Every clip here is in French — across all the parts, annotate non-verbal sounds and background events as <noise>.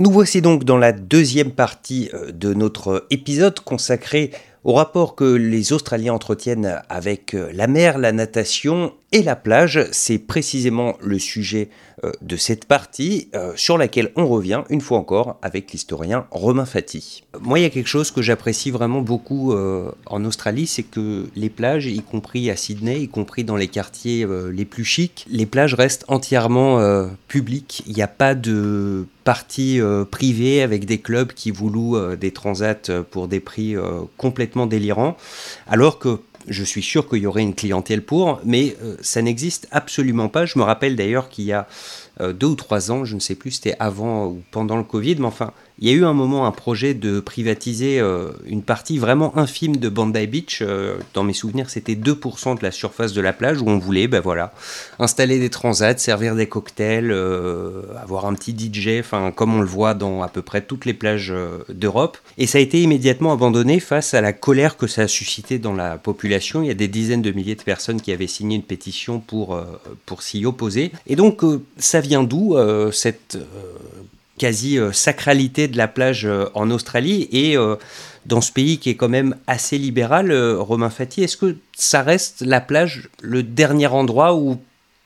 Nous voici donc dans la deuxième partie euh, de notre épisode consacré au rapport que les Australiens entretiennent avec euh, la mer, la natation et la plage. C'est précisément le sujet euh, de cette partie euh, sur laquelle on revient une fois encore avec l'historien Romain Fati. Moi, il y a quelque chose que j'apprécie vraiment beaucoup euh, en Australie, c'est que les plages, y compris à Sydney, y compris dans les quartiers les plus chics, les plages restent entièrement publiques. Il n'y a pas de partie privée avec des clubs qui vous louent des transats pour des prix complètement délirants, alors que je suis sûr qu'il y aurait une clientèle pour, mais euh, ça n'existe absolument pas. Je me rappelle d'ailleurs qu'il y a deux ou trois ans, je ne sais plus, c'était avant ou pendant le Covid, mais enfin, il y a eu un moment un projet de privatiser euh, une partie vraiment infime de Bondi Beach. Euh, dans mes souvenirs, c'était 2% de la surface de la plage où on voulait, ben voilà, installer des transats, servir des cocktails, euh, avoir un petit DJ, enfin comme on le voit dans à peu près toutes les plages d'Europe. Et ça a été immédiatement abandonné face à la colère que ça a suscité dans la population. Il y a des dizaines de milliers de personnes qui avaient signé une pétition pour pour s'y opposer. Et donc ça vient d'où cette quasi-sacralité de la plage euh, en Australie et euh, dans ce pays qui est quand même assez libéral, euh, Romain Fati, est-ce que ça reste la plage le dernier endroit où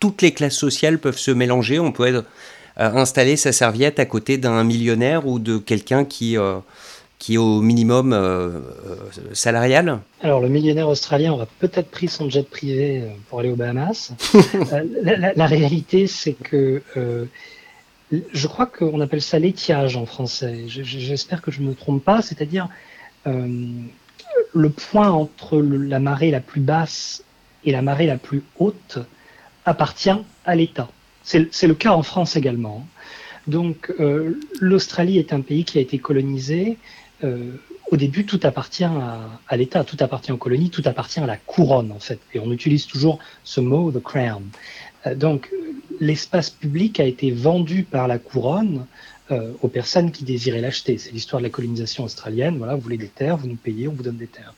toutes les classes sociales peuvent se mélanger? On peut être, installer sa serviette à côté d'un millionnaire ou de quelqu'un qui, qui est au minimum salarial Alors le millionnaire australien aura peut-être pris son jet privé pour aller aux Bahamas. <laughs> la, la, réalité, c'est que je crois qu'on appelle ça l'étiage en français. J'espère que je ne me trompe pas, c'est-à-dire euh, le point entre la marée la plus basse et la marée la plus haute appartient à l'État. C'est le cas en France également. Donc euh, l'Australie est un pays qui a été colonisé. Euh, au début, tout appartient à, l'État, tout appartient aux colonies, tout appartient à la couronne en fait. Et on utilise toujours ce mot, the crown. Euh, donc l'espace public a été vendu par la couronne euh, aux personnes qui désiraient l'acheter. C'est l'histoire de la colonisation australienne. Voilà, vous voulez des terres, vous nous payez, on vous donne des terres.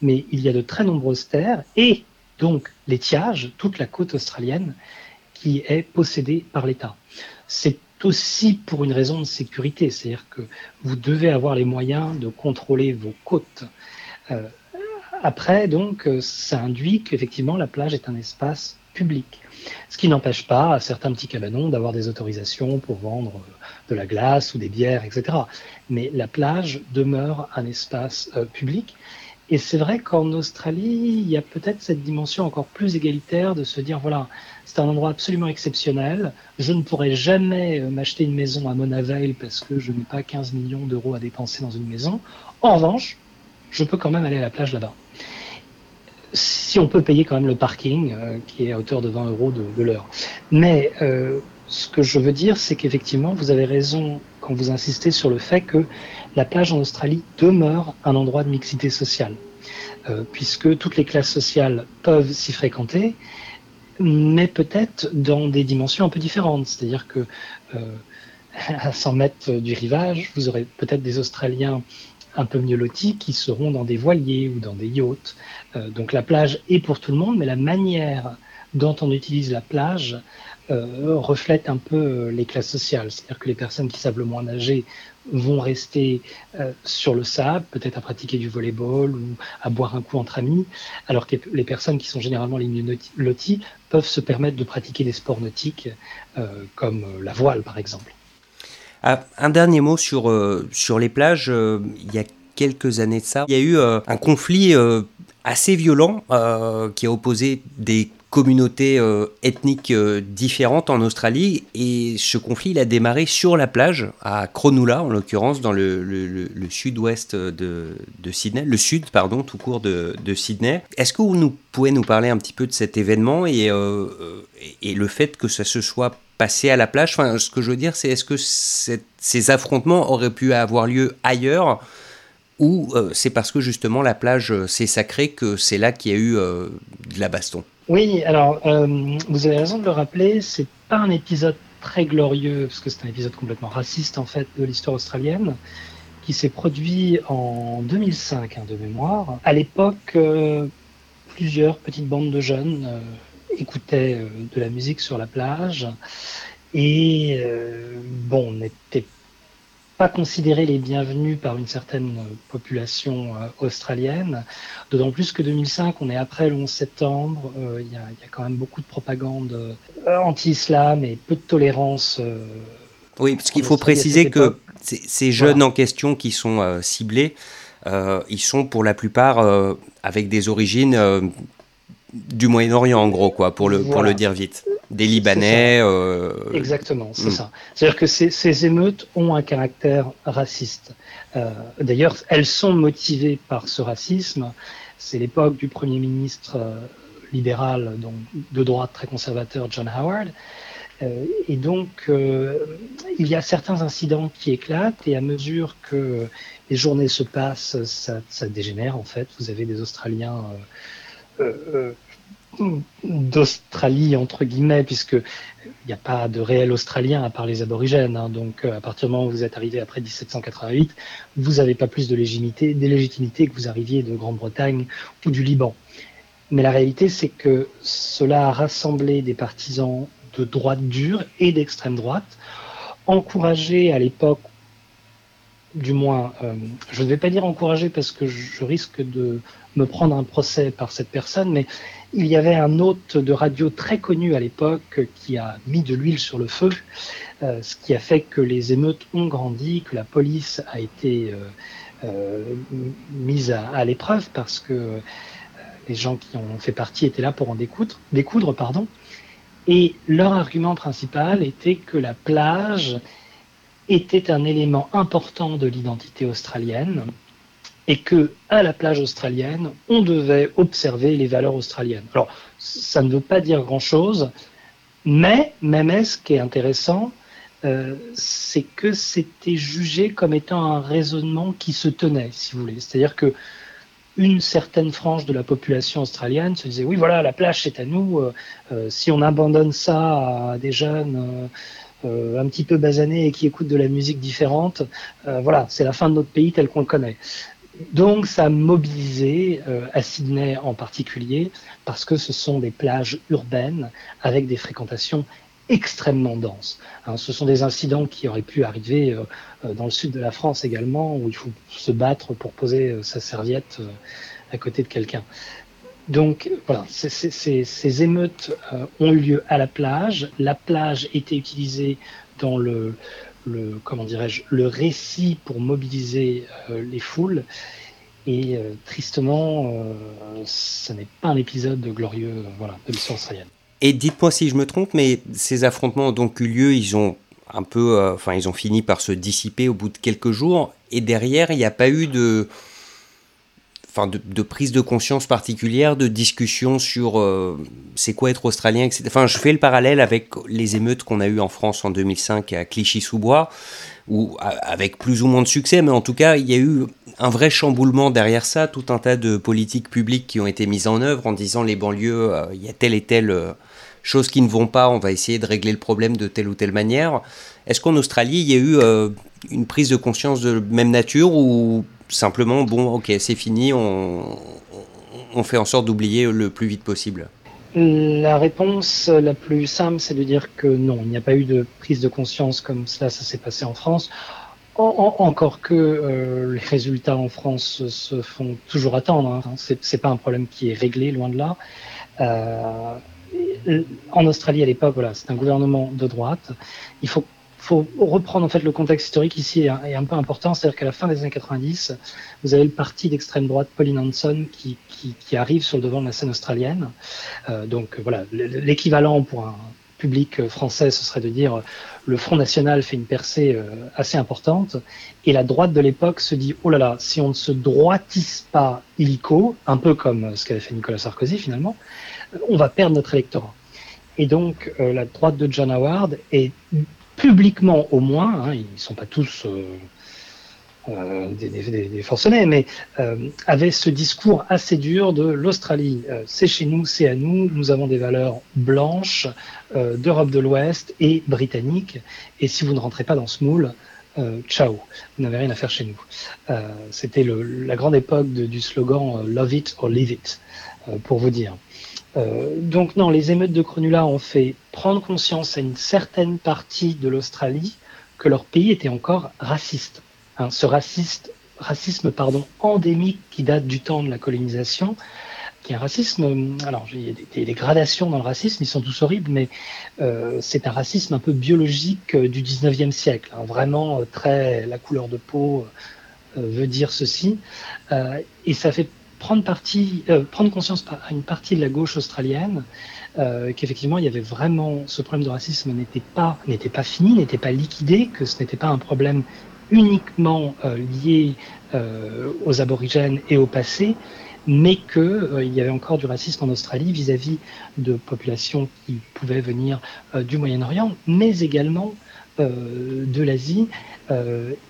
Mais il y a de très nombreuses terres et donc l'étiage, toute la côte australienne, qui est possédée par l'État. C'est aussi pour une raison de sécurité, c'est-à-dire que vous devez avoir les moyens de contrôler vos côtes. Euh, après, donc, ça induit qu'effectivement la plage est un espace public. Ce qui n'empêche pas à certains petits cabanons d'avoir des autorisations pour vendre de la glace ou des bières, etc. Mais la plage demeure un espace euh, public. Et c'est vrai qu'en Australie, il y a peut-être cette dimension encore plus égalitaire de se dire, voilà, c'est un endroit absolument exceptionnel. Je ne pourrai jamais euh, m'acheter une maison à Mona Vale parce que je n'ai pas 15 millions d'euros à dépenser dans une maison. En revanche, je peux quand même aller à la plage là-bas si on peut payer quand même le parking, euh, qui est à hauteur de 20 euros de, l'heure. Mais euh, ce que je veux dire, c'est qu'effectivement, vous avez raison quand vous insistez sur le fait que la plage en Australie demeure un endroit de mixité sociale, euh, puisque toutes les classes sociales peuvent s'y fréquenter, mais peut-être dans des dimensions un peu différentes. C'est-à-dire que <laughs> à 100 mètres du rivage, vous aurez peut-être des Australiens un peu mieux lotis qui seront dans des voiliers ou dans des yachts. Euh, donc la plage est pour tout le monde, mais la manière dont on utilise la plage euh, reflète un peu euh, les classes sociales. C'est-à-dire que les personnes qui savent le moins nager vont rester sur le sable, peut-être à pratiquer du volleyball ou à boire un coup entre amis, alors que les personnes qui sont généralement les mieux lotis peuvent se permettre de pratiquer des sports nautiques comme la voile par exemple. Ah, un dernier mot sur, euh, sur les plages. Euh, il y a quelques années de ça, il y a eu euh, un conflit assez violent qui a opposé des communautés ethniques différentes en Australie et ce conflit il a démarré sur la plage à Cronulla en l'occurrence dans le, sud-ouest de, Sydney, le sud pardon tout court de, Sydney. Est-ce que vous nous pouvez nous parler un petit peu de cet événement et, et le fait que ça se soit passer à la plage? Enfin, ce que je veux dire, c'est est-ce que ces affrontements auraient pu avoir lieu ailleurs? Ou euh, c'est parce que justement la plage euh, c'est sacré que c'est là qu'il y a eu euh, de la baston Oui, alors vous avez raison de le rappeler, c'est pas un épisode très glorieux parce que c'est un épisode complètement raciste en fait de l'histoire australienne qui s'est produit en 2005 hein, de mémoire. À l'époque, plusieurs petites bandes de jeunes écoutait euh, de la musique sur la plage et euh, bon, n'était pas considérés les bienvenus par une certaine population australienne. D'autant plus que 2005, on est après le 11 septembre, il y, a, quand même beaucoup de propagande anti-islam et peu de tolérance. oui, parce qu'il faut préciser que ces jeunes en question qui sont ciblés, ils sont pour la plupart avec des origines du Moyen-Orient, en gros, quoi, pour le, pour le dire vite. Des Libanais. Euh... Exactement, c'est hmm. ça. C'est-à-dire que ces, ces, émeutes ont un caractère raciste. Euh, D'ailleurs, elles sont motivées par ce racisme. C'est l'époque du Premier ministre euh, libéral, donc de droite très conservateur, John Howard. Euh, et donc, il y a certains incidents qui éclatent, et à mesure que les journées se passent, ça, ça dégénère en fait. Vous avez des Australiens euh, euh, d'Australie entre guillemets, puisque il n'y a pas de réel Australien à part les aborigènes. Hein. donc, euh, à partir du moment où vous êtes arrivé après 1788, vous n'avez pas plus de légitimité, que vous arriviez de Grande-Bretagne ou du Liban. Mais la réalité, c'est que cela a rassemblé des partisans de droite dure et d'extrême droite, encouragés à l'époque du moins, euh, je ne vais pas dire encourager parce que je risque de me prendre un procès par cette personne, mais il y avait un hôte de radio très connu à l'époque qui a mis de l'huile sur le feu, euh, ce qui a fait que les émeutes ont grandi, que la police a été euh, mise à, l'épreuve parce que les gens qui ont fait partie étaient là pour en découdre, découdre pardon. Et leur argument principal était que la plage était un élément important de l'identité australienne et que à la plage australienne, on devait observer les valeurs australiennes. Alors, ça ne veut pas dire grand-chose, mais même ce qui est intéressant, euh, c'est que c'était jugé comme étant un raisonnement qui se tenait, si vous voulez. C'est-à-dire que une certaine frange de la population australienne se disait oui voilà la plage c'est à nous euh, euh, si on abandonne ça à des jeunes un petit peu basané et qui écoutent de la musique différente, voilà, c'est la fin de notre pays tel qu'on le connaît. Donc ça a mobilisé euh, à Sydney en particulier parce que ce sont des plages urbaines avec des fréquentations extrêmement denses. Hein, ce sont des incidents qui auraient pu arriver dans le sud de la France également où il faut se battre pour poser sa serviette à côté de quelqu'un. Donc voilà, ces émeutes euh, ont eu lieu à la plage. La plage était utilisée dans le, le comment dirais-je, le récit pour mobiliser euh, les foules. Et euh, tristement, ce n'est pas un épisode glorieux voilà, de l'histoire australienne. Et dites-moi si je me trompe, mais ces affrontements ont donc eu lieu, ils ont un peu, enfin, ils ont fini par se dissiper au bout de quelques jours. Et derrière, il n'y a pas eu de, de, prise de conscience particulière, de discussion sur euh, c'est quoi être australien, etc. Enfin, je fais le parallèle avec les émeutes qu'on a eues en France en 2005 à Clichy-sous-Bois, où avec plus ou moins de succès, mais en tout cas, il y a eu un vrai chamboulement derrière ça, tout un tas de politiques publiques qui ont été mises en œuvre en disant les banlieues, euh, il y a telle et telle euh, chose qui ne vont pas, on va essayer de régler le problème de telle ou telle manière. Est-ce qu'en Australie, il y a eu une prise de conscience de même nature ou simplement, bon, ok, c'est fini, on, fait en sorte d'oublier le plus vite possible La réponse la plus simple, c'est de dire que non, il n'y a pas eu de prise de conscience comme cela, ça s'est passé en France. encore que euh, les résultats en France se font toujours attendre. Hein. C'est pas un problème qui est réglé, loin de là. Euh, en Australie à l'époque, voilà, c'est un gouvernement de droite. Il faut faut reprendre en fait le contexte historique ici est, un peu important, c'est-à-dire qu'à la fin des années 90, vous avez le parti d'extrême droite Pauline Hanson qui, qui, arrive sur le devant de la scène australienne. Euh, donc voilà, l'équivalent pour un public français, ce serait de dire le Front National fait une percée euh, assez importante et la droite de l'époque se dit oh là là, si on ne se droitise pas illico, un peu comme ce qu'avait fait Nicolas Sarkozy finalement, on va perdre notre électorat. Et donc euh, la droite de John Howard est publiquement au moins, hein, ils ne sont pas tous euh, euh, des, forcenés, mais euh, avaient ce discours assez dur de l'Australie, c'est chez nous, c'est à nous, nous avons des valeurs blanches d'Europe de l'Ouest et britanniques, et si vous ne rentrez pas dans ce moule, ciao, vous n'avez rien à faire chez nous. C'était la grande époque du slogan Love it or leave it, pour vous dire. Euh, donc non, les émeutes de Cronulla ont fait prendre conscience à une certaine partie de l'Australie que leur pays était encore raciste. Hein, ce racisme pardon, endémique qui date du temps de la colonisation, qui est un racisme, alors il y a des, gradations dans le racisme, ils sont tous horribles, mais euh, c'est un racisme un peu biologique euh, du 19e siècle, hein, vraiment très, la couleur de peau veut dire ceci, et ça fait prendre, partie, prendre conscience à une partie de la gauche australienne qu'effectivement il y avait vraiment ce problème de racisme n'était pas n'était pas fini, n'était pas liquidé, que ce n'était pas un problème uniquement lié aux aborigènes et au passé, mais qu'il euh, y avait encore du racisme en Australie vis-à-vis de populations qui pouvaient venir euh, du Moyen-Orient, mais également euh, de l'Asie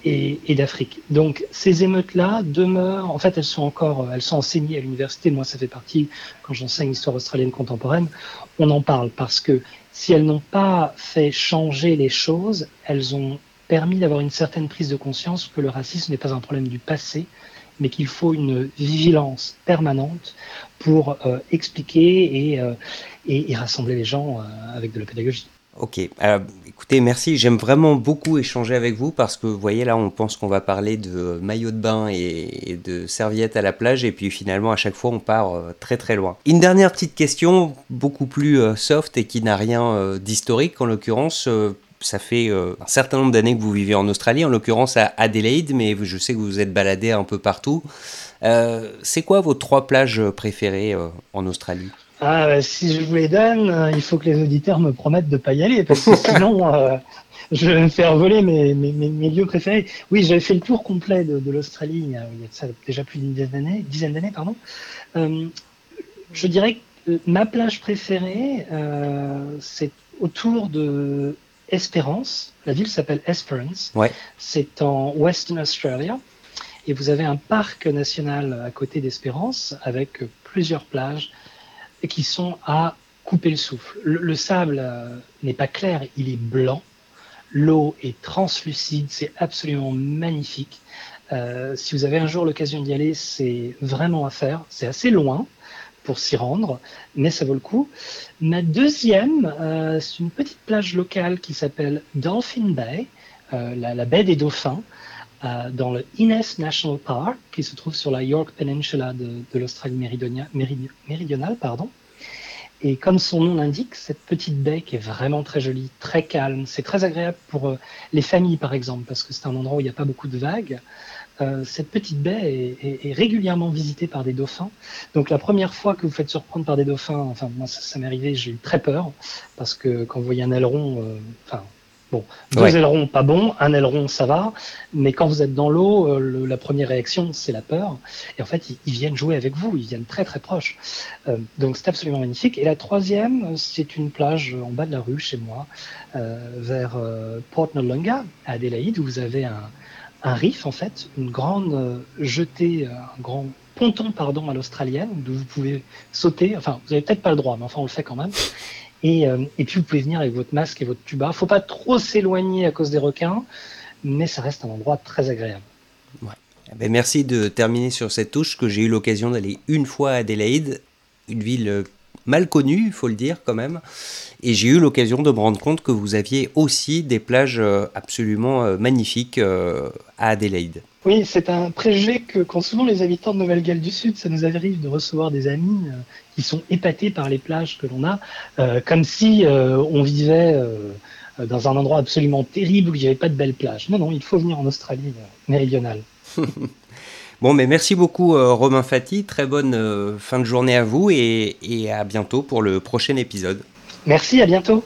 et, et d'Afrique. Donc ces émeutes-là demeurent, en fait elles sont encore, elles sont enseignées à l'université, moi ça fait partie, quand j'enseigne l'histoire australienne contemporaine, on en parle parce que si elles n'ont pas fait changer les choses, elles ont permis d'avoir une certaine prise de conscience que le racisme n'est pas un problème du passé, mais qu'il faut une vigilance permanente pour euh, expliquer euh, et, rassembler les gens euh, avec de la pédagogie. Ok, écoutez, merci. J'aime vraiment beaucoup échanger avec vous parce que vous voyez là, on pense qu'on va parler de maillot de bain et, de serviettes à la plage et puis finalement à chaque fois on part très très loin. Une dernière petite question, beaucoup plus soft et qui n'a rien d'historique en l'occurrence ça fait euh, un certain nombre d'années que vous vivez en Australie, en l'occurrence à Adelaide, mais je sais que vous êtes baladé un peu partout. Euh, c'est quoi vos trois plages préférées euh, en Australie? Ah, bah, Si je vous les donne, il faut que les auditeurs me promettent de ne pas y aller, parce que <laughs> sinon, je vais me faire voler mes, mes, lieux préférés. Oui, j'avais fait le tour complet de, l'Australie il y a, déjà plus d'une dizaine d'années. Dizaine d'années pardon. je dirais que ma plage préférée, c'est autour de Espérance. La ville s'appelle Esperance. C'est en Western Australia. Et vous avez un parc national à côté d'Espérance avec plusieurs plages qui sont à couper le souffle. Le, sable euh, n'est pas clair, il est blanc. L'eau est translucide, c'est absolument magnifique. Euh, si vous avez un jour l'occasion d'y aller, c'est vraiment à faire. C'est assez loin, pour s'y rendre, mais ça vaut le coup. Ma deuxième, euh, c'est une petite plage locale qui s'appelle Dolphin Bay, la, baie des dauphins, euh, dans le Innes National Park, qui se trouve sur la York Peninsula de, l'Australie méridionale. pardon. Et comme son nom l'indique, cette petite baie qui est vraiment très jolie, très calme, c'est très agréable pour les familles par exemple, parce que c'est un endroit où il n'y a pas beaucoup de vagues. Euh, cette petite baie est, régulièrement visitée par des dauphins. Donc la première fois que vous faites surprendre par des dauphins, enfin moi ça, m'est arrivé, j'ai eu très peur parce que quand vous voyez un aileron, euh, enfin bon, deux ailerons pas bon, un aileron ça va, mais quand vous êtes dans l'eau, euh, la première réaction c'est la peur. Et en fait ils, viennent jouer avec vous, ils viennent très très proches. donc c'est absolument magnifique. Et la troisième, c'est une plage en bas de la rue chez moi, vers Port Noarlunga à Adélaïde où vous avez un un riff, en fait, une grande euh, jetée, euh, un grand ponton, pardon, à l'australienne, d'où vous pouvez sauter. Enfin, vous n'avez peut-être pas le droit, mais enfin, on le fait quand même. Et, euh, et, puis, vous pouvez venir avec votre masque et votre tuba. Faut pas trop s'éloigner à cause des requins, mais ça reste un endroit très agréable. Eh ben, merci de terminer sur cette touche que j'ai eu l'occasion d'aller une fois à Adélaïde, une ville mal connu, il faut le dire quand même. Et j'ai eu l'occasion de me rendre compte que vous aviez aussi des plages euh, absolument euh, magnifiques euh, à Adélaïde. Oui, c'est un préjugé que qu'ont souvent les habitants de Nouvelle-Galles du Sud. Ça nous arrive de recevoir des amis qui sont épatés par les plages que l'on a, comme si on vivait dans un endroit absolument terrible où il n'y avait pas de belles plages. Non, non, il faut venir en Australie méridionale. <laughs> Bon, mais merci beaucoup euh, Romain Fati, très bonne euh, fin de journée à vous et, et à bientôt pour le prochain épisode. Merci, à bientôt.